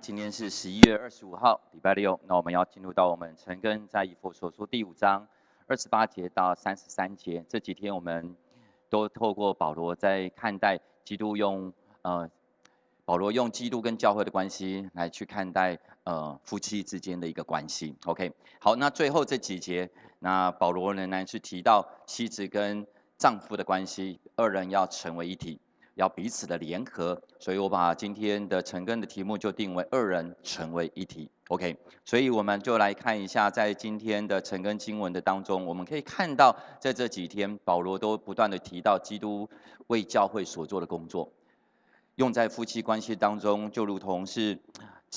今天是十一月二十五号，礼拜六。那我们要进入到我们陈根在以佛所说第五章二十八节到三十三节。这几天我们都透过保罗在看待基督用呃，保罗用基督跟教会的关系来去看待呃夫妻之间的一个关系。OK，好，那最后这几节，那保罗仍然是提到妻子跟丈夫的关系，二人要成为一体。要彼此的联合，所以我把今天的陈根的题目就定为二人成为一体。OK，所以我们就来看一下，在今天的陈根经文的当中，我们可以看到，在这几天保罗都不断的提到基督为教会所做的工作，用在夫妻关系当中，就如同是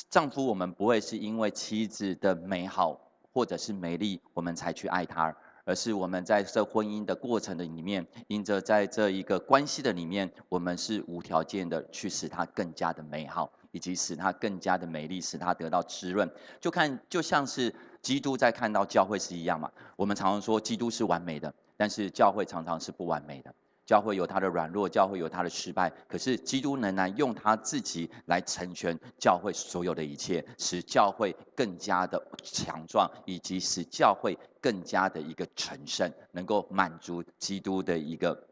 丈夫，我们不会是因为妻子的美好或者是美丽，我们才去爱她。而是我们在这婚姻的过程的里面，因着在这一个关系的里面，我们是无条件的去使它更加的美好，以及使它更加的美丽，使它得到滋润。就看就像是基督在看到教会是一样嘛。我们常常说基督是完美的，但是教会常常是不完美的。教会有他的软弱，教会有他的失败，可是基督仍然用他自己来成全教会所有的一切，使教会更加的强壮，以及使教会更加的一个成圣，能够满足基督的一个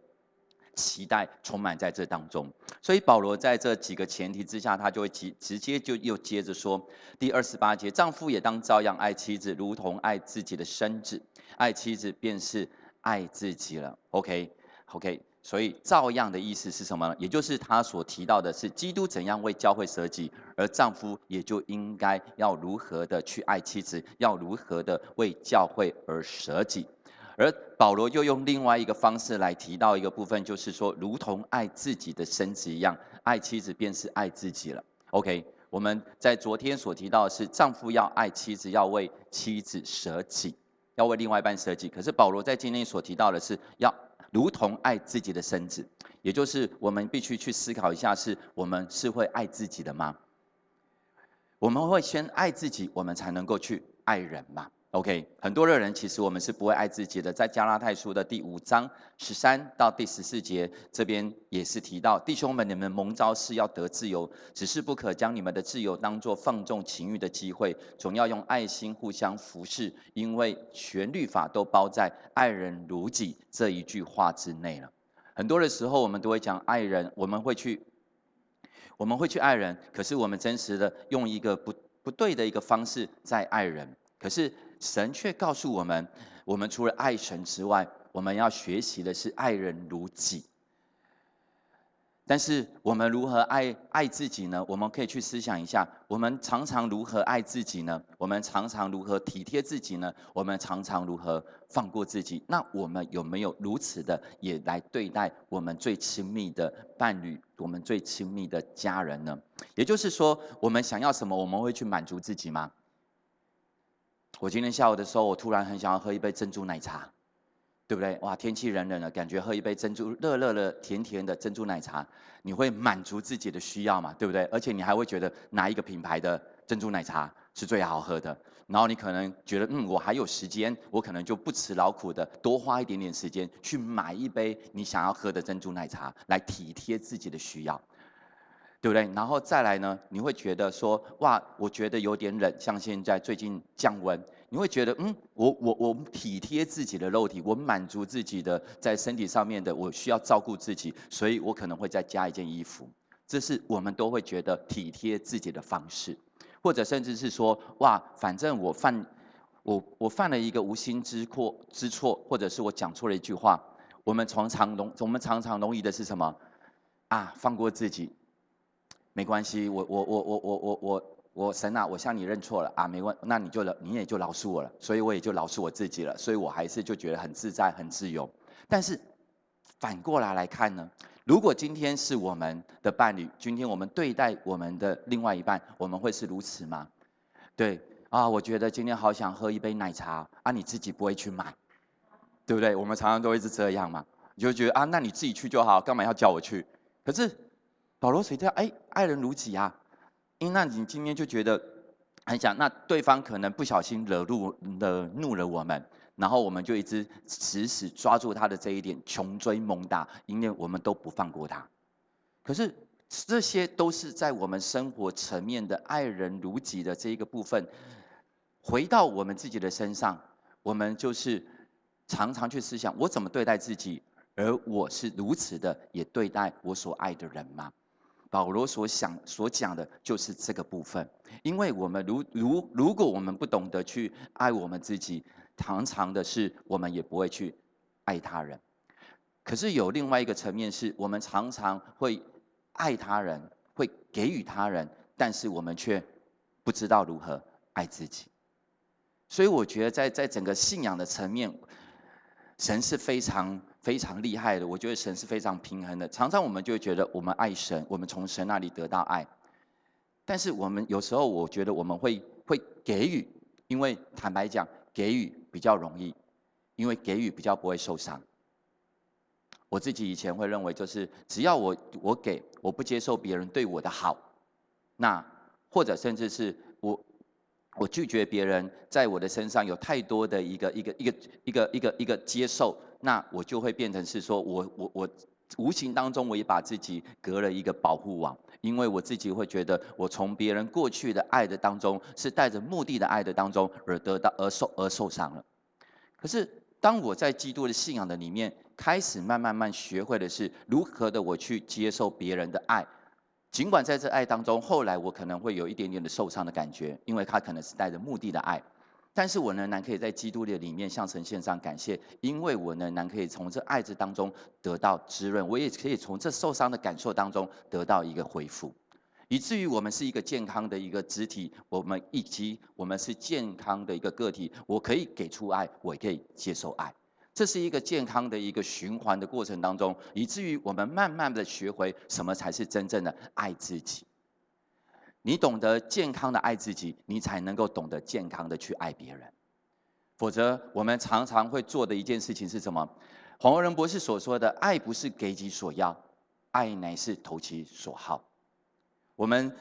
期待，充满在这当中。所以保罗在这几个前提之下，他就会直直接就又接着说，第二十八节，丈夫也当照样爱妻子，如同爱自己的身子，爱妻子便是爱自己了。OK。OK，所以照样的意思是什么呢？也就是他所提到的是基督怎样为教会舍己，而丈夫也就应该要如何的去爱妻子，要如何的为教会而舍己。而保罗又用另外一个方式来提到一个部分，就是说，如同爱自己的身子一样，爱妻子便是爱自己了。OK，我们在昨天所提到的是丈夫要爱妻子，要为妻子舍己，要为另外一半舍己。可是保罗在今天所提到的是要。如同爱自己的身子，也就是我们必须去思考一下：是我们是会爱自己的吗？我们会先爱自己，我们才能够去爱人吗？OK，很多的人其实我们是不会爱自己的。在加拉太书的第五章十三到第十四节，这边也是提到弟兄们，你们蒙召是要得自由，只是不可将你们的自由当作放纵情欲的机会，总要用爱心互相服侍，因为全律法都包在爱人如己这一句话之内了。很多的时候，我们都会讲爱人，我们会去，我们会去爱人，可是我们真实的用一个不不对的一个方式在爱人，可是。神却告诉我们：，我们除了爱神之外，我们要学习的是爱人如己。但是，我们如何爱爱自己呢？我们可以去思想一下：，我们常常如何爱自己呢？我们常常如何体贴自己呢？我们常常如何放过自己？那我们有没有如此的也来对待我们最亲密的伴侣、我们最亲密的家人呢？也就是说，我们想要什么，我们会去满足自己吗？我今天下午的时候，我突然很想要喝一杯珍珠奶茶，对不对？哇，天气冷冷的，感觉喝一杯珍珠热热的、甜甜的珍珠奶茶，你会满足自己的需要嘛？对不对？而且你还会觉得哪一个品牌的珍珠奶茶是最好喝的？然后你可能觉得，嗯，我还有时间，我可能就不辞劳苦的多花一点点时间去买一杯你想要喝的珍珠奶茶，来体贴自己的需要。对不对？然后再来呢？你会觉得说，哇，我觉得有点冷，像现在最近降温，你会觉得，嗯，我我我体贴自己的肉体，我满足自己的在身体上面的，我需要照顾自己，所以我可能会再加一件衣服。这是我们都会觉得体贴自己的方式，或者甚至是说，哇，反正我犯我我犯了一个无心之过之错，或者是我讲错了一句话，我们常常容我们常常容易的是什么？啊，放过自己。没关系，我我我我我我我我神啊，我向你认错了啊，没关，那你就你也就饶恕我了，所以我也就饶恕我自己了，所以我还是就觉得很自在很自由。但是反过来来看呢，如果今天是我们的伴侣，今天我们对待我们的另外一半，我们会是如此吗？对啊，我觉得今天好想喝一杯奶茶啊，你自己不会去买，对不对？我们常常都会是这样嘛，你就觉得啊，那你自己去就好，干嘛要叫我去？可是。保罗水调，哎，爱人如己啊！因那你今天就觉得很想，那对方可能不小心惹怒惹怒了我们，然后我们就一直死死抓住他的这一点，穷追猛打，因为我们都不放过他。可是这些都是在我们生活层面的爱人如己的这一个部分，回到我们自己的身上，我们就是常常去思想：我怎么对待自己，而我是如此的也对待我所爱的人吗？保罗所想所讲的就是这个部分，因为我们如如如果我们不懂得去爱我们自己，常常的是我们也不会去爱他人。可是有另外一个层面，是我们常常会爱他人，会给予他人，但是我们却不知道如何爱自己。所以我觉得，在在整个信仰的层面，神是非常。非常厉害的，我觉得神是非常平衡的。常常我们就会觉得我们爱神，我们从神那里得到爱，但是我们有时候我觉得我们会会给予，因为坦白讲，给予比较容易，因为给予比较不会受伤。我自己以前会认为，就是只要我我给，我不接受别人对我的好，那或者甚至是我。拒绝别人在我的身上有太多的一个一个一个一个一个一个接受，那我就会变成是说我我我无形当中我也把自己隔了一个保护网，因为我自己会觉得我从别人过去的爱的当中是带着目的的爱的当中而得到而受而受伤了。可是当我在基督的信仰的里面开始慢慢慢学会的是如何的我去接受别人的爱。尽管在这爱当中，后来我可能会有一点点的受伤的感觉，因为他可能是带着目的的爱，但是我仍然可以在基督的里面向神献上感谢，因为我仍然可以从这爱之当中得到滋润，我也可以从这受伤的感受当中得到一个恢复，以至于我们是一个健康的一个肢体，我们以及我们是健康的一个个体，我可以给出爱，我也可以接受爱。这是一个健康的一个循环的过程当中，以至于我们慢慢的学会什么才是真正的爱自己。你懂得健康的爱自己，你才能够懂得健康的去爱别人。否则，我们常常会做的一件事情是什么？黄文仁博士所说的“爱不是给己所要，爱乃是投其所好”。我们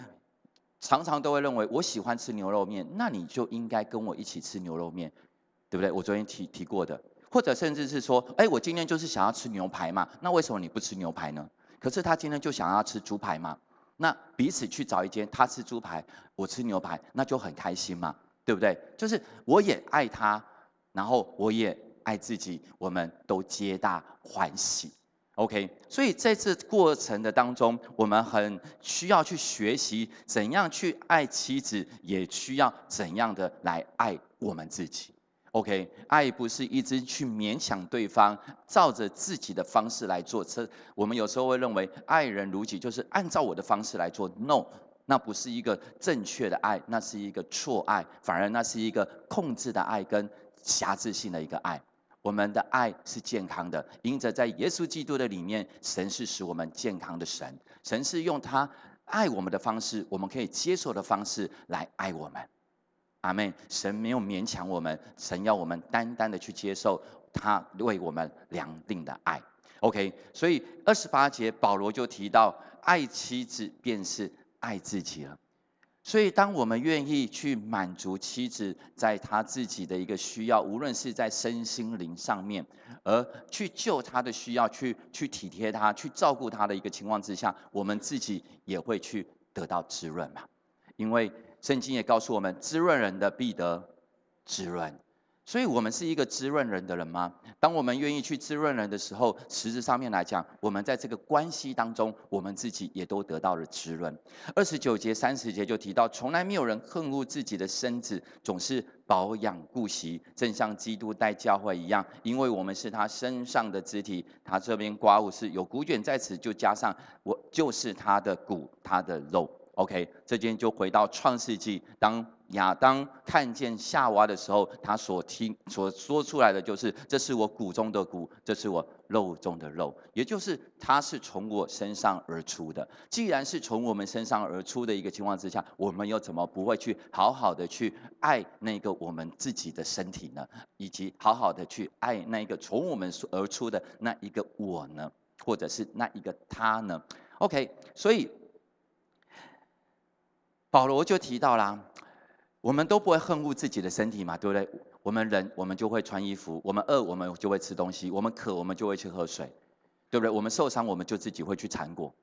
常常都会认为，我喜欢吃牛肉面，那你就应该跟我一起吃牛肉面，对不对？我昨天提提过的。或者甚至是说，哎，我今天就是想要吃牛排嘛，那为什么你不吃牛排呢？可是他今天就想要吃猪排嘛，那彼此去找一间，他吃猪排，我吃牛排，那就很开心嘛，对不对？就是我也爱他，然后我也爱自己，我们都皆大欢喜。OK，所以在这过程的当中，我们很需要去学习怎样去爱妻子，也需要怎样的来爱我们自己。OK，爱不是一直去勉强对方，照着自己的方式来做。这我们有时候会认为爱人如己，就是按照我的方式来做。No，那不是一个正确的爱，那是一个错爱，反而那是一个控制的爱跟瑕疵性的一个爱。我们的爱是健康的，因着在耶稣基督的里面，神是使我们健康的神。神是用他爱我们的方式，我们可以接受的方式来爱我们。阿妹，神没有勉强我们，神要我们单单的去接受他为我们量定的爱。OK，所以二十八节保罗就提到，爱妻子便是爱自己了。所以当我们愿意去满足妻子在她自己的一个需要，无论是在身心灵上面，而去救她的需要，去去体贴她，去照顾她的一个情况之下，我们自己也会去得到滋润嘛，因为。圣经也告诉我们，滋润人的必得滋润。所以，我们是一个滋润人的人吗？当我们愿意去滋润人的时候，实质上面来讲，我们在这个关系当中，我们自己也都得到了滋润。二十九节、三十节就提到，从来没有人恨恶自己的身子，总是保养顾惜，正像基督待教会一样，因为我们是他身上的肢体。他这边刮物是有骨卷在此，就加上我就是他的骨，他的肉。OK，这间就回到创世纪，当亚当看见夏娃的时候，他所听所说出来的就是：这是我骨中的骨，这是我肉中的肉，也就是他是从我身上而出的。既然是从我们身上而出的一个情况之下，我们又怎么不会去好好的去爱那个我们自己的身体呢？以及好好的去爱那个从我们而出的那一个我呢？或者是那一个他呢？OK，所以。保罗就提到啦，我们都不会恨恶自己的身体嘛，对不对？我们人，我们就会穿衣服；我们饿，我们就会吃东西；我们渴，我们就会去喝水，对不对？我们受伤，我们就自己会去缠果。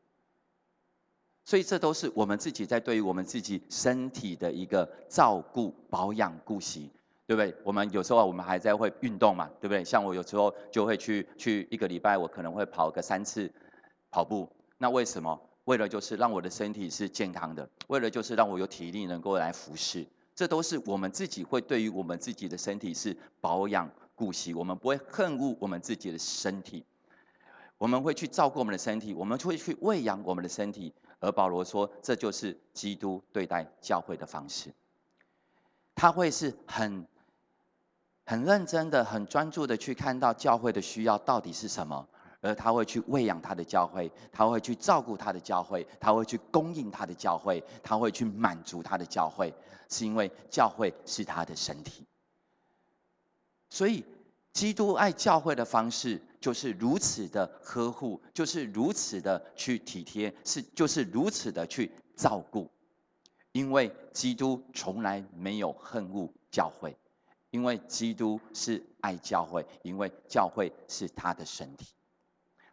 所以这都是我们自己在对于我们自己身体的一个照顾、保养、顾惜，对不对？我们有时候我们还在会运动嘛，对不对？像我有时候就会去去一个礼拜，我可能会跑个三次跑步。那为什么？为了就是让我的身体是健康的，为了就是让我有体力能够来服侍。这都是我们自己会对于我们自己的身体是保养顾惜，我们不会恨恶我们自己的身体，我们会去照顾我们的身体，我们会去喂养我们的身体。而保罗说，这就是基督对待教会的方式。他会是很、很认真的、很专注的去看到教会的需要到底是什么，而他会去喂养他的教会，他会去照顾他的教会，他会去供应他的教会，他会去满足他的教会，是因为教会是他的身体。所以，基督爱教会的方式。就是如此的呵护，就是如此的去体贴，是就是如此的去照顾，因为基督从来没有恨恶教会，因为基督是爱教会，因为教会是他的身体。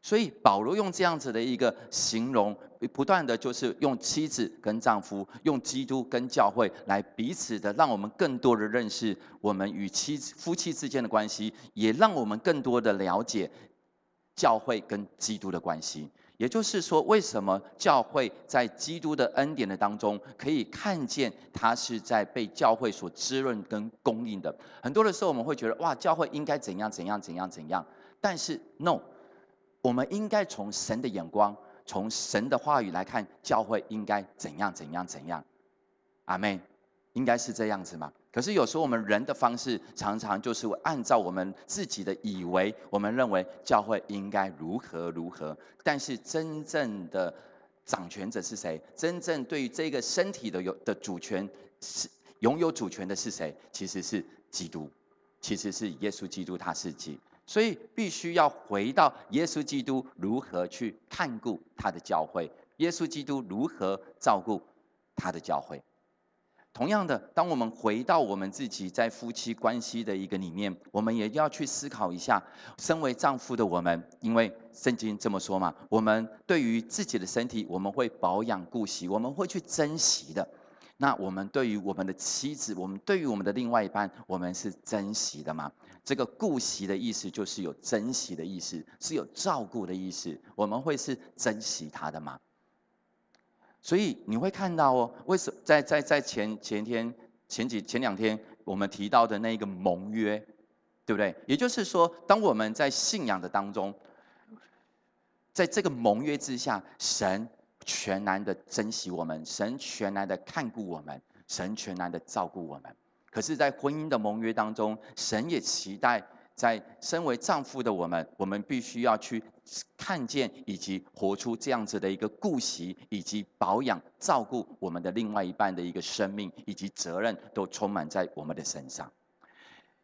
所以保罗用这样子的一个形容，不断的就是用妻子跟丈夫，用基督跟教会来彼此的，让我们更多的认识我们与妻子夫妻之间的关系，也让我们更多的了解教会跟基督的关系。也就是说，为什么教会在基督的恩典的当中，可以看见他是在被教会所滋润跟供应的？很多的时候，我们会觉得哇，教会应该怎样怎样怎样怎样，但是 no。我们应该从神的眼光，从神的话语来看，教会应该怎样怎样怎样，阿妹，应该是这样子吗？可是有时候我们人的方式，常常就是按照我们自己的以为，我们认为教会应该如何如何，但是真正的掌权者是谁？真正对于这个身体的有的主权是拥有主权的是谁？其实是基督，其实是耶稣基督，他是基。所以必须要回到耶稣基督如何去看顾他的教会，耶稣基督如何照顾他的教会。同样的，当我们回到我们自己在夫妻关系的一个里面，我们也要去思考一下，身为丈夫的我们，因为圣经这么说嘛，我们对于自己的身体，我们会保养顾惜，我们会去珍惜的。那我们对于我们的妻子，我们对于我们的另外一半，我们是珍惜的吗？这个顾惜的意思就是有珍惜的意思，是有照顾的意思。我们会是珍惜他的吗？所以你会看到哦，为什在在在前前天前几前两天我们提到的那个盟约，对不对？也就是说，当我们在信仰的当中，在这个盟约之下，神。全然的珍惜我们，神全然的看顾我们，神全然的照顾我们。可是，在婚姻的盟约当中，神也期待在身为丈夫的我们，我们必须要去看见以及活出这样子的一个顾惜以及保养、照顾我们的另外一半的一个生命以及责任，都充满在我们的身上。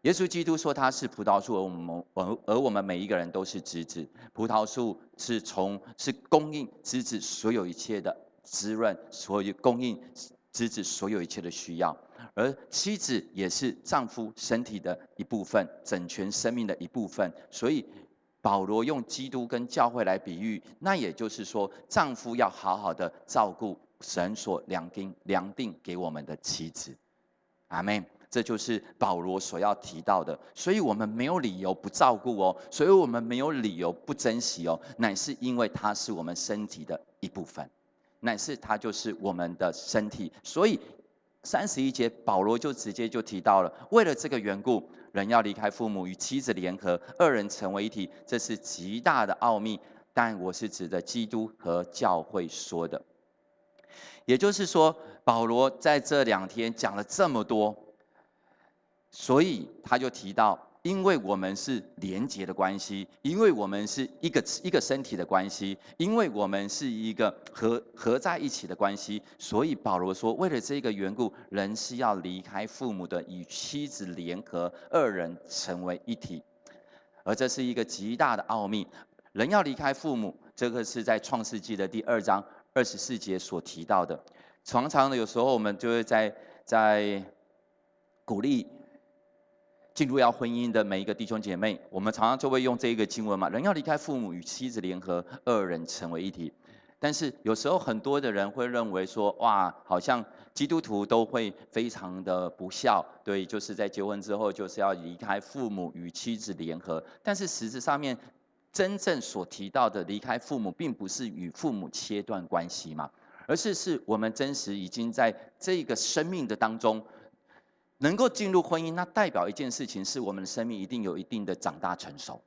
耶稣基督说他是葡萄树，而我们而而我们每一个人都是枝子。葡萄树是从是供应枝子所有一切的滋润，所有供应枝子所有一切的需要。而妻子也是丈夫身体的一部分，整全生命的一部分。所以保罗用基督跟教会来比喻，那也就是说，丈夫要好好的照顾神所量定量定给我们的妻子。阿门。这就是保罗所要提到的，所以我们没有理由不照顾哦，所以我们没有理由不珍惜哦，乃是因为它是我们身体的一部分，乃是它就是我们的身体。所以三十一节保罗就直接就提到了，为了这个缘故，人要离开父母与妻子联合，二人成为一体，这是极大的奥秘。但我是指的基督和教会说的，也就是说，保罗在这两天讲了这么多。所以他就提到，因为我们是连结的关系，因为我们是一个一个身体的关系，因为我们是一个合合在一起的关系，所以保罗说，为了这个缘故，人是要离开父母的，与妻子联合，二人成为一体。而这是一个极大的奥秘，人要离开父母，这个是在创世纪的第二章二十四节所提到的。常常的，有时候我们就会在在鼓励。进入要婚姻的每一个弟兄姐妹，我们常常就会用这一个经文嘛，人要离开父母与妻子联合，二人成为一体。但是有时候很多的人会认为说，哇，好像基督徒都会非常的不孝，对，就是在结婚之后就是要离开父母与妻子联合。但是实质上面，真正所提到的离开父母，并不是与父母切断关系嘛，而是是我们真实已经在这个生命的当中，能够进入婚姻，那代表一件事情，是我们的生命一定有一定的长大成熟。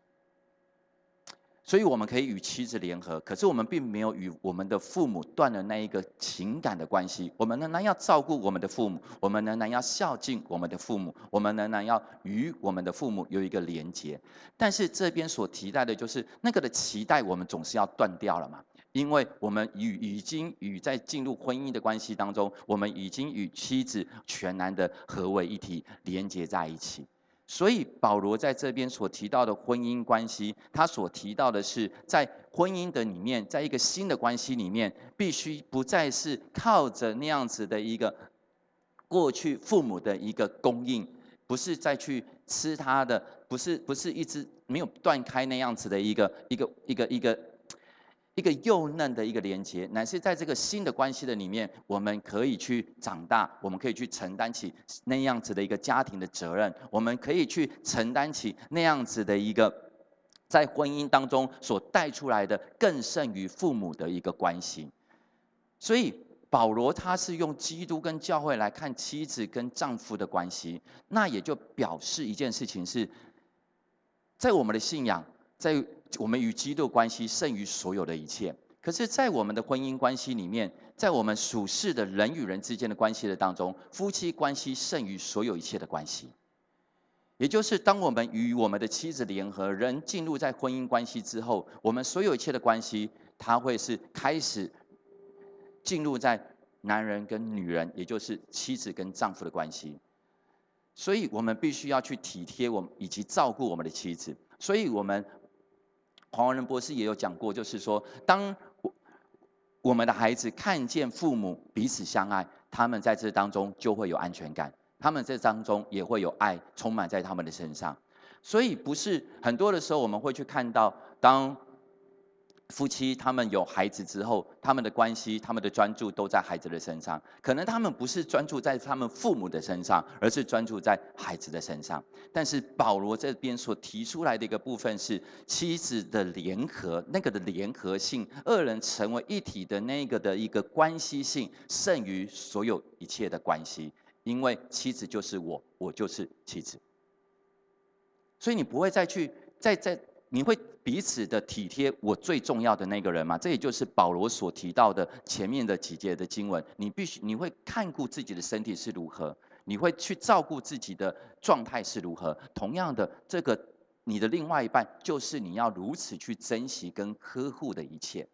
所以我们可以与妻子联合，可是我们并没有与我们的父母断了那一个情感的关系。我们仍然要照顾我们的父母，我们仍然要孝敬我们的父母，我们仍然要与我们的父母有一个连结。但是这边所提到的，就是那个的期待，我们总是要断掉了嘛？因为我们与已经与在进入婚姻的关系当中，我们已经与妻子全然的合为一体，连接在一起。所以保罗在这边所提到的婚姻关系，他所提到的是在婚姻的里面，在一个新的关系里面，必须不再是靠着那样子的一个过去父母的一个供应，不是再去吃他的，不是不是一直没有断开那样子的一个一个一个一个。一个幼嫩的一个连接，乃是在这个新的关系的里面，我们可以去长大，我们可以去承担起那样子的一个家庭的责任，我们可以去承担起那样子的一个在婚姻当中所带出来的更胜于父母的一个关系。所以保罗他是用基督跟教会来看妻子跟丈夫的关系，那也就表示一件事情是，在我们的信仰在。我们与基督关系胜于所有的一切。可是，在我们的婚姻关系里面，在我们属世的人与人之间的关系的当中，夫妻关系胜于所有一切的关系。也就是，当我们与我们的妻子联合，人进入在婚姻关系之后，我们所有一切的关系，它会是开始进入在男人跟女人，也就是妻子跟丈夫的关系。所以我们必须要去体贴我们以及照顾我们的妻子。所以我们。黄仁博士也有讲过，就是说，当我我们的孩子看见父母彼此相爱，他们在这当中就会有安全感，他们这当中也会有爱充满在他们的身上。所以，不是很多的时候，我们会去看到当。夫妻他们有孩子之后，他们的关系、他们的专注都在孩子的身上。可能他们不是专注在他们父母的身上，而是专注在孩子的身上。但是保罗这边所提出来的一个部分是妻子的联合，那个的联合性，二人成为一体的那个的一个关系性，胜于所有一切的关系。因为妻子就是我，我就是妻子。所以你不会再去再再。你会彼此的体贴我最重要的那个人吗？这也就是保罗所提到的前面的几节的经文。你必须你会看顾自己的身体是如何，你会去照顾自己的状态是如何。同样的，这个你的另外一半就是你要如此去珍惜跟呵护的一切。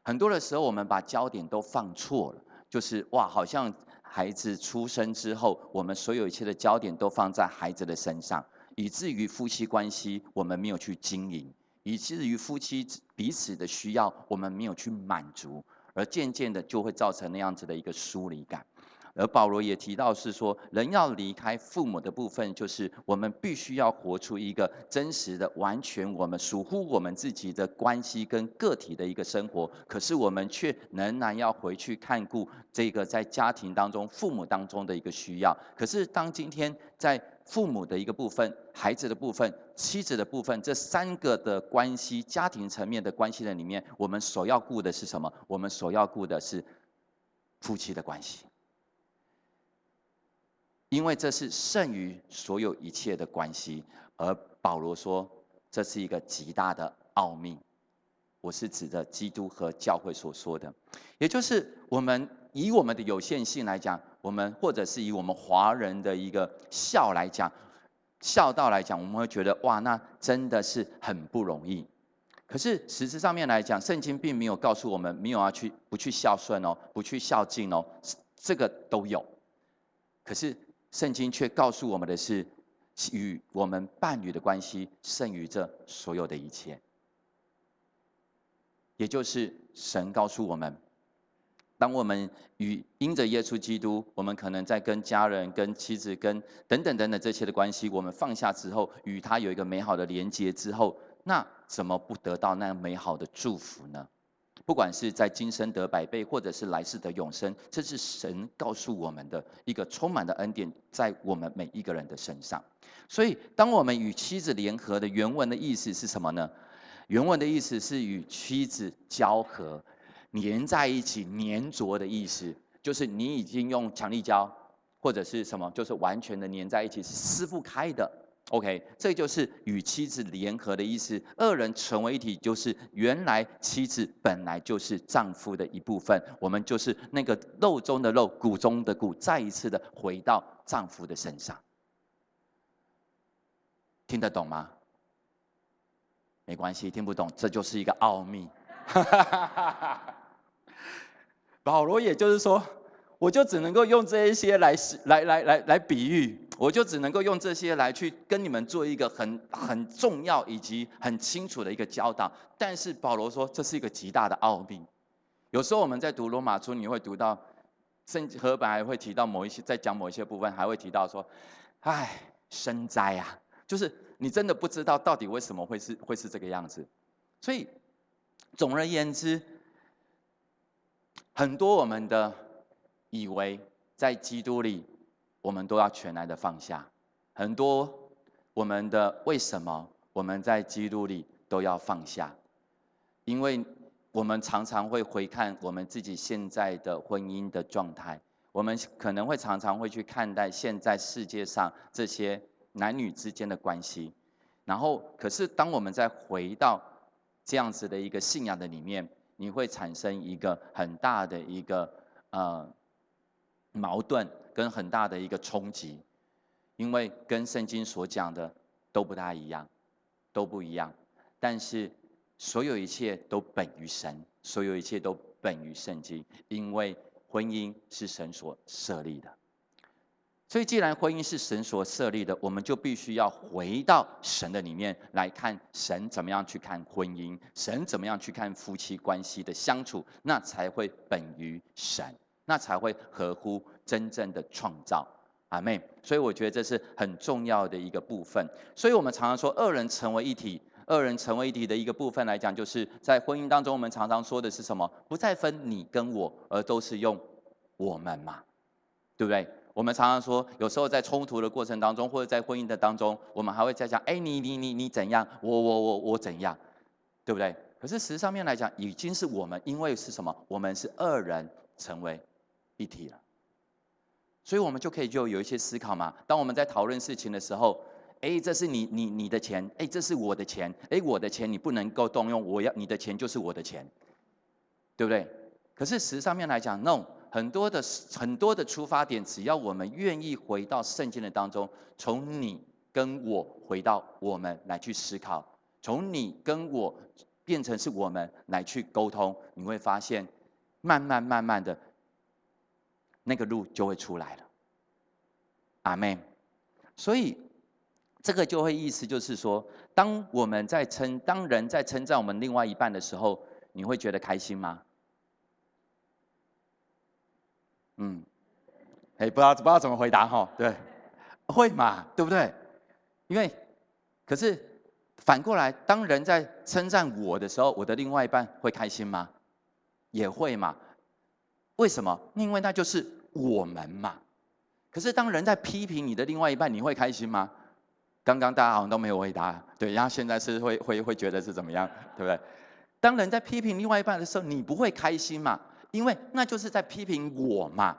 很多的时候，我们把焦点都放错了，就是哇，好像孩子出生之后，我们所有一切的焦点都放在孩子的身上。以至于夫妻关系我们没有去经营，以至于夫妻彼此的需要我们没有去满足，而渐渐的就会造成那样子的一个疏离感。而保罗也提到是说，人要离开父母的部分，就是我们必须要活出一个真实的、完全我们属乎我们自己的关系跟个体的一个生活。可是我们却仍然要回去看顾这个在家庭当中父母当中的一个需要。可是当今天在父母的一个部分、孩子的部分、妻子的部分这三个的关系、家庭层面的关系的里面，我们所要顾的是什么？我们所要顾的是夫妻的关系。因为这是胜于所有一切的关系，而保罗说这是一个极大的奥秘。我是指的基督和教会所说的，也就是我们以我们的有限性来讲，我们或者是以我们华人的一个孝来讲，孝道来讲，我们会觉得哇，那真的是很不容易。可是实质上面来讲，圣经并没有告诉我们没有要去不去孝顺哦，不去孝敬哦，这个都有。可是。圣经却告诉我们的是，与我们伴侣的关系胜于这所有的一切。也就是神告诉我们，当我们与因着耶稣基督，我们可能在跟家人、跟妻子、跟等等等等这些的关系，我们放下之后，与他有一个美好的连接之后，那怎么不得到那美好的祝福呢？不管是在今生得百倍，或者是来世的永生，这是神告诉我们的一个充满的恩典，在我们每一个人的身上。所以，当我们与妻子联合的原文的意思是什么呢？原文的意思是与妻子交合、粘在一起、粘着的意思，就是你已经用强力胶或者是什么，就是完全的粘在一起，是撕不开的。OK，这就是与妻子联合的意思。二人成为一体，就是原来妻子本来就是丈夫的一部分，我们就是那个肉中的肉，骨中的骨，再一次的回到丈夫的身上。听得懂吗？没关系，听不懂，这就是一个奥秘。哈哈哈哈哈保罗也就是说。我就只能够用这一些来来来来来比喻，我就只能够用这些来去跟你们做一个很很重要以及很清楚的一个教导。但是保罗说这是一个极大的奥秘。有时候我们在读罗马书，你会读到圣和本还会提到某一些，在讲某一些部分，还会提到说：“唉，生灾啊！”就是你真的不知道到底为什么会是会是这个样子。所以总而言之，很多我们的。以为在基督里，我们都要全然的放下很多我们的为什么我们在基督里都要放下？因为我们常常会回看我们自己现在的婚姻的状态，我们可能会常常会去看待现在世界上这些男女之间的关系，然后可是当我们再回到这样子的一个信仰的里面，你会产生一个很大的一个呃。矛盾跟很大的一个冲击，因为跟圣经所讲的都不大一样，都不一样。但是所有一切都本于神，所有一切都本于圣经，因为婚姻是神所设立的。所以，既然婚姻是神所设立的，我们就必须要回到神的里面来看神怎么样去看婚姻，神怎么样去看夫妻关系的相处，那才会本于神。那才会合乎真正的创造，阿妹。所以我觉得这是很重要的一个部分。所以我们常常说，二人成为一体，二人成为一体的一个部分来讲，就是在婚姻当中，我们常常说的是什么？不再分你跟我，而都是用我们嘛，对不对？我们常常说，有时候在冲突的过程当中，或者在婚姻的当中，我们还会在讲，哎，你你你你怎样？我我我我怎样？对不对？可是实际上面来讲，已经是我们，因为是什么？我们是二人成为。一体了，所以我们就可以就有一些思考嘛。当我们在讨论事情的时候，哎，这是你你你的钱，哎，这是我的钱，哎，我的钱你不能够动用，我要你的钱就是我的钱，对不对？可是实上面来讲，no，很多的很多的出发点，只要我们愿意回到圣经的当中，从你跟我回到我们来去思考，从你跟我变成是我们来去沟通，你会发现，慢慢慢慢的。那个路就会出来了，阿妹。所以这个就会意思就是说，当我们在称，当人在称赞我们另外一半的时候，你会觉得开心吗？嗯，哎，不知道不知道怎么回答哈？对，会嘛？对不对？因为，可是反过来，当人在称赞我的时候，我的另外一半会开心吗？也会嘛？为什么？因为那就是我们嘛。可是当人在批评你的另外一半，你会开心吗？刚刚大家好像都没有回答，对，然后现在是会会会觉得是怎么样，对不对？当人在批评另外一半的时候，你不会开心嘛？因为那就是在批评我嘛，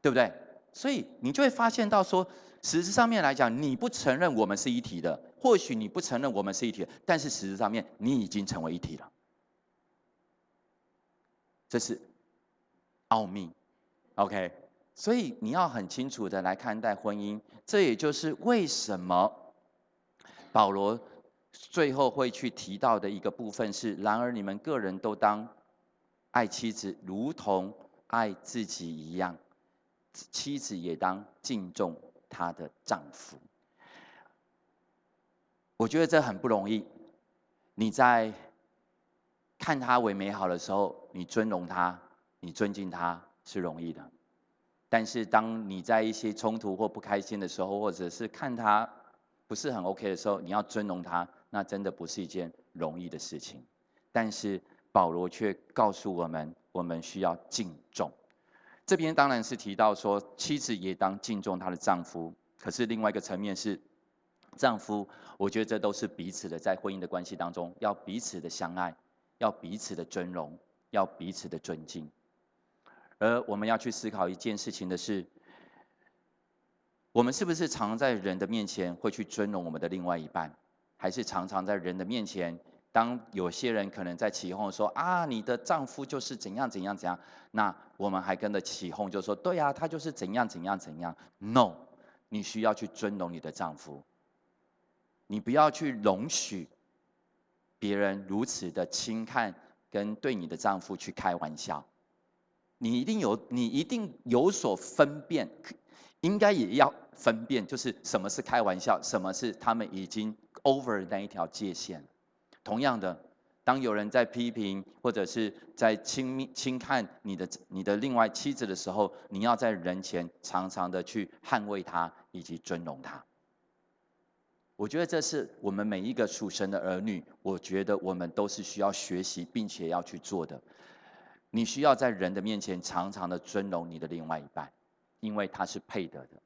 对不对？所以你就会发现到说，实质上面来讲，你不承认我们是一体的，或许你不承认我们是一体，但是实质上面你已经成为一体了，这是。奥秘，OK，所以你要很清楚的来看待婚姻，这也就是为什么保罗最后会去提到的一个部分是：然而你们个人都当爱妻子，如同爱自己一样；妻子也当敬重她的丈夫。我觉得这很不容易。你在看他为美好的时候，你尊荣他。你尊敬他是容易的，但是当你在一些冲突或不开心的时候，或者是看他不是很 OK 的时候，你要尊荣他，那真的不是一件容易的事情。但是保罗却告诉我们，我们需要敬重。这边当然是提到说，妻子也当敬重她的丈夫。可是另外一个层面是，丈夫，我觉得这都是彼此的，在婚姻的关系当中，要彼此的相爱，要彼此的尊荣，要彼此的尊敬。而我们要去思考一件事情的是，我们是不是常在人的面前会去尊荣我们的另外一半，还是常常在人的面前？当有些人可能在起哄说啊，你的丈夫就是怎样怎样怎样，那我们还跟着起哄，就说对呀，他就是怎样怎样怎样。No，你需要去尊荣你的丈夫，你不要去容许别人如此的轻看跟对你的丈夫去开玩笑。你一定有，你一定有所分辨，应该也要分辨，就是什么是开玩笑，什么是他们已经 over 那一条界限。同样的，当有人在批评或者是在轻轻看你的你的另外妻子的时候，你要在人前常常的去捍卫她以及尊荣她。我觉得这是我们每一个属神的儿女，我觉得我们都是需要学习并且要去做的。你需要在人的面前常常的尊荣你的另外一半，因为他是配得的。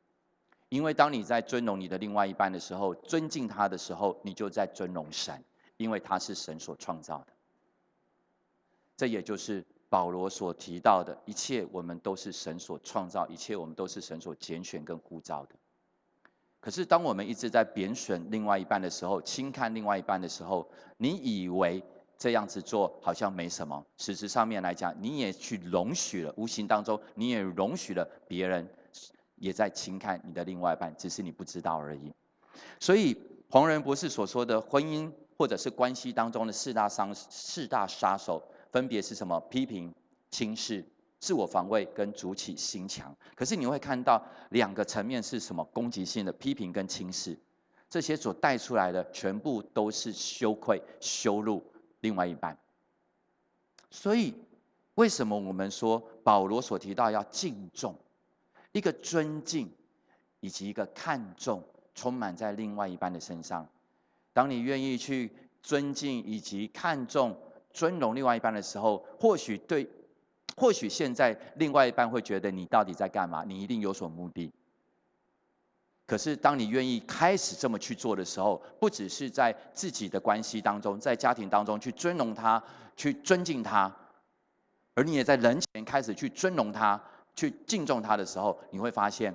因为当你在尊荣你的另外一半的时候，尊敬他的时候，你就在尊荣神。因为他是神所创造的，这也就是保罗所提到的一切，我们都是神所创造，一切我们都是神所拣选跟呼召的。可是，当我们一直在贬损另外一半的时候，轻看另外一半的时候，你以为这样子做好像没什么，实质上面来讲，你也去容许了，无形当中你也容许了别人也在轻看你的另外一半，只是你不知道而已。所以，黄仁博士所说的婚姻。或者是关系当中的四大伤四大杀手，分别是什么？批评、轻视、自我防卫跟主起心强。可是你会看到两个层面是什么？攻击性的批评跟轻视，这些所带出来的全部都是羞愧、羞辱另外一半。所以，为什么我们说保罗所提到要敬重，一个尊敬以及一个看重，充满在另外一半的身上？当你愿意去尊敬以及看重、尊荣另外一半的时候，或许对，或许现在另外一半会觉得你到底在干嘛？你一定有所目的。可是当你愿意开始这么去做的时候，不只是在自己的关系当中，在家庭当中去尊荣他、去尊敬他，而你也在人前开始去尊荣他、去敬重他的时候，你会发现，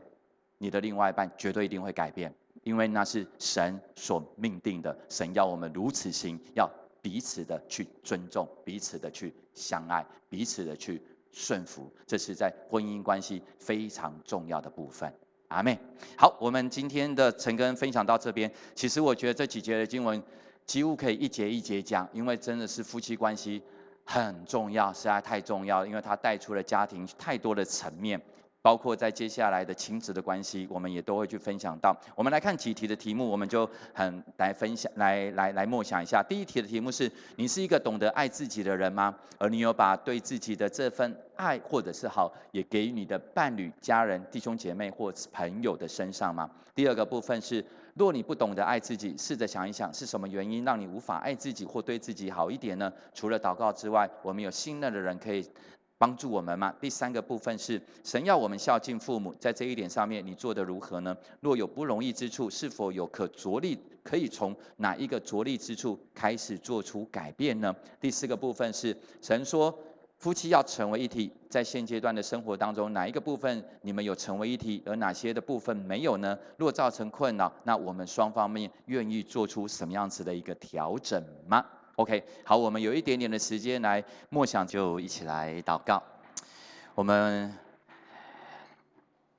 你的另外一半绝对一定会改变。因为那是神所命定的，神要我们如此行，要彼此的去尊重，彼此的去相爱，彼此的去顺服，这是在婚姻关系非常重要的部分。阿妹，好，我们今天的陈根分享到这边。其实我觉得这几节的经文几乎可以一节一节讲，因为真的是夫妻关系很重要，实在太重要，因为它带出了家庭太多的层面。包括在接下来的亲子的关系，我们也都会去分享到。我们来看几题的题目，我们就很来分享，来来来默想一下。第一题的题目是：你是一个懂得爱自己的人吗？而你有把对自己的这份爱或者是好，也给予你的伴侣、家人、弟兄姐妹或朋友的身上吗？第二个部分是：若你不懂得爱自己，试着想一想，是什么原因让你无法爱自己或对自己好一点呢？除了祷告之外，我们有信任的人可以。帮助我们吗？第三个部分是神要我们孝敬父母，在这一点上面你做的如何呢？若有不容易之处，是否有可着力，可以从哪一个着力之处开始做出改变呢？第四个部分是神说夫妻要成为一体，在现阶段的生活当中，哪一个部分你们有成为一体，而哪些的部分没有呢？若造成困扰，那我们双方面愿意做出什么样子的一个调整吗？OK，好，我们有一点点的时间来默想，就一起来祷告。我们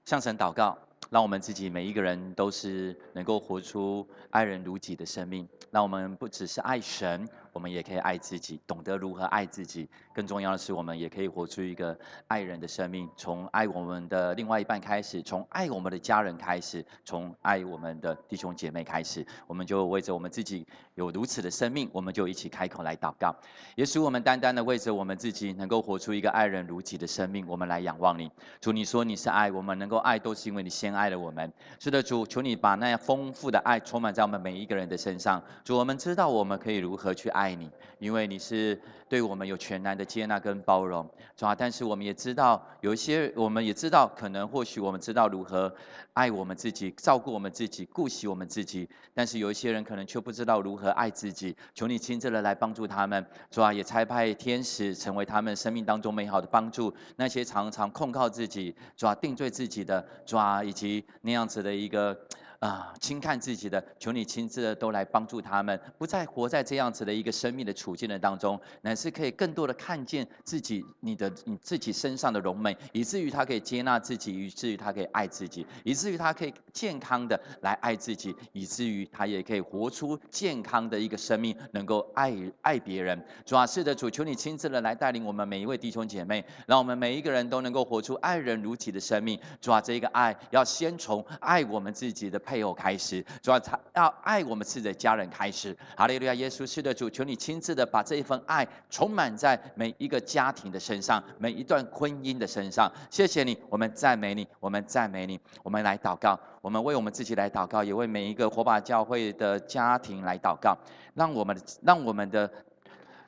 向神祷告，让我们自己每一个人都是能够活出爱人如己的生命。让我们不只是爱神。我们也可以爱自己，懂得如何爱自己。更重要的是，我们也可以活出一个爱人的生命，从爱我们的另外一半开始，从爱我们的家人开始，从爱我们的弟兄姐妹开始。我们就为着我们自己有如此的生命，我们就一起开口来祷告。也许我们单单的为着我们自己能够活出一个爱人如己的生命，我们来仰望你。主，你说你是爱，我们能够爱都是因为你先爱了我们。是的，主，求你把那样丰富的爱充满在我们每一个人的身上。主，我们知道我们可以如何去爱。爱你，因为你是对我们有全然的接纳跟包容，主啊。但是我们也知道，有一些我们也知道，可能或许我们知道如何爱我们自己，照顾我们自己，顾惜我们自己。但是有一些人可能却不知道如何爱自己，求你亲自的来帮助他们，主啊，也差派天使成为他们生命当中美好的帮助。那些常常控告自己，主啊，定罪自己的，主啊，以及那样子的一个。啊，轻看自己的，求你亲自的都来帮助他们，不再活在这样子的一个生命的处境的当中，乃是可以更多的看见自己你的你自己身上的荣美，以至于他可以接纳自己，以至于他可以爱自己，以至于他可以健康的来爱自己，以至于他也可以活出健康的一个生命，能够爱爱别人。主啊，是的，主，求你亲自的来带领我们每一位弟兄姐妹，让我们每一个人都能够活出爱人如己的生命。主啊，这一个爱要先从爱我们自己的。配偶开始，主要他要爱我们自己的家人开始。哈利路亚，耶稣是的主，求你亲自的把这一份爱充满在每一个家庭的身上，每一段婚姻的身上。谢谢你，我们赞美你，我们赞美你。我们来祷告，我们为我们自己来祷告，也为每一个火把教会的家庭来祷告，让我们让我们的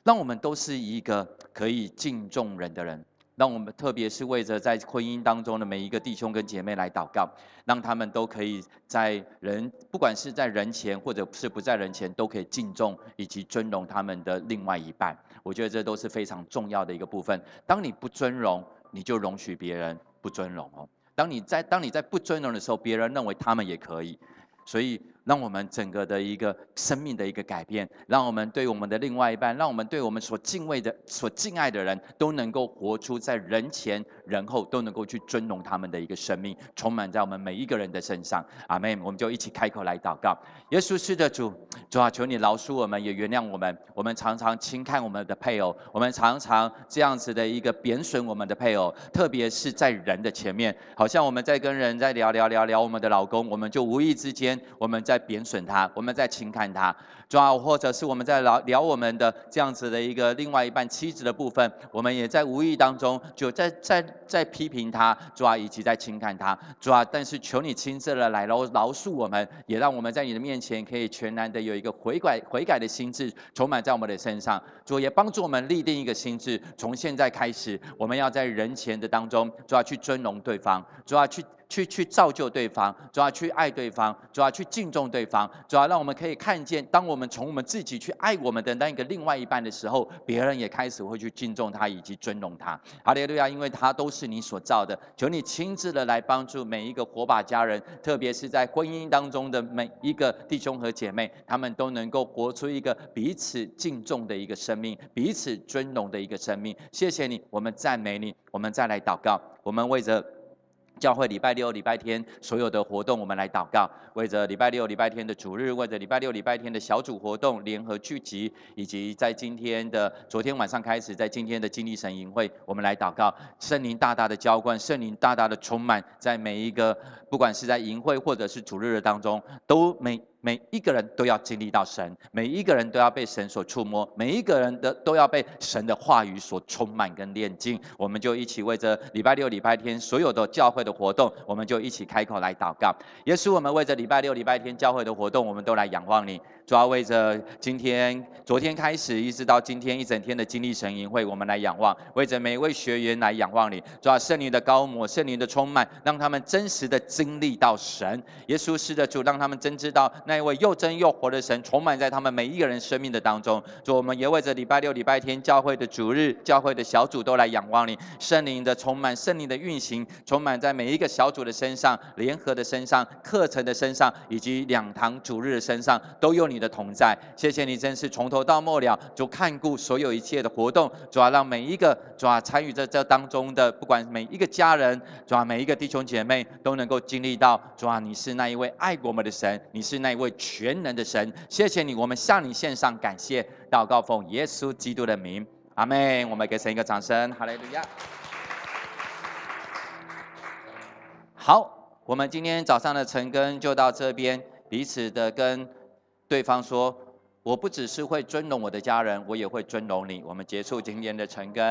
让我们都是一个可以敬重人的人。让我们特别是为着在婚姻当中的每一个弟兄跟姐妹来祷告，让他们都可以在人，不管是在人前或者是不在人前，都可以敬重以及尊荣他们的另外一半。我觉得这都是非常重要的一个部分。当你不尊荣，你就容许别人不尊荣哦。当你在当你在不尊荣的时候，别人认为他们也可以，所以。让我们整个的一个生命的一个改变，让我们对我们的另外一半，让我们对我们所敬畏的、所敬爱的人都能够活出在人前人后都能够去尊荣他们的一个生命，充满在我们每一个人的身上。阿门。我们就一起开口来祷告。耶稣是的主，主啊，求你饶恕我们，也原谅我们。我们常常轻看我们的配偶，我们常常这样子的一个贬损我们的配偶，特别是在人的前面，好像我们在跟人在聊聊聊聊我们的老公，我们就无意之间我们在。在贬损他，我们在轻看他，主要或者是我们在聊聊我们的这样子的一个另外一半妻子的部分，我们也在无意当中就在在在批评他，主要以及在轻看他，主要但是求你亲自的来饶饶恕我们，也让我们在你的面前可以全然的有一个悔改悔改的心智充满在我们的身上，主也帮助我们立定一个心智，从现在开始，我们要在人前的当中，主要去尊荣对方，主要去。去去造就对方，主要去爱对方，主要去敬重对方，主要让我们可以看见，当我们从我们自己去爱我们的那一个另外一半的时候，别人也开始会去敬重他以及尊荣他。哈利路亚，因为他都是你所造的，求你亲自的来帮助每一个火把家人，特别是在婚姻当中的每一个弟兄和姐妹，他们都能够活出一个彼此敬重的一个生命，彼此尊荣的一个生命。谢谢你，我们赞美你，我们再来祷告，我们为着。教会礼拜六、礼拜天所有的活动，我们来祷告，为着礼拜六、礼拜天的主日，为着礼拜六、礼拜天的小组活动联合聚集，以及在今天的昨天晚上开始，在今天的经历神营会，我们来祷告，圣灵大大的浇灌，圣灵大大的充满，在每一个不管是在营会或者是主日的当中，都每。每一个人都要经历到神，每一个人都要被神所触摸，每一个人的都要被神的话语所充满跟炼净。我们就一起为着礼拜六、礼拜天所有的教会的活动，我们就一起开口来祷告。也是我们为着礼拜六、礼拜天教会的活动，我们都来仰望你。主要为着今天、昨天开始一直到今天一整天的经历神营会，我们来仰望；为着每一位学员来仰望你。主要圣灵的高抹、圣灵的充满，让他们真实的经历到神。耶稣是的主，让他们真知道那一位又真又活的神充满在他们每一个人生命的当中。主，我们也为着礼拜六、礼拜天教会的主日、教会的小组都来仰望你。圣灵的充满、圣灵的运行，充满在每一个小组的身上、联合的身上、课程的身上，以及两堂主日的身上，都有你。你的同在，谢谢你，真是从头到末了就看顾所有一切的活动，主要让每一个主要参与在这当中的，不管每一个家人，主要每一个弟兄姐妹都能够经历到，主要你是那一位爱我们的神，你是那一位全能的神，谢谢你，我们向你献上感谢，祷告奉耶稣基督的名，阿门。我们给神一个掌声，哈利路亚。好，我们今天早上的晨更就到这边，彼此的跟。对方说：“我不只是会尊荣我的家人，我也会尊荣你。”我们结束今天的晨更。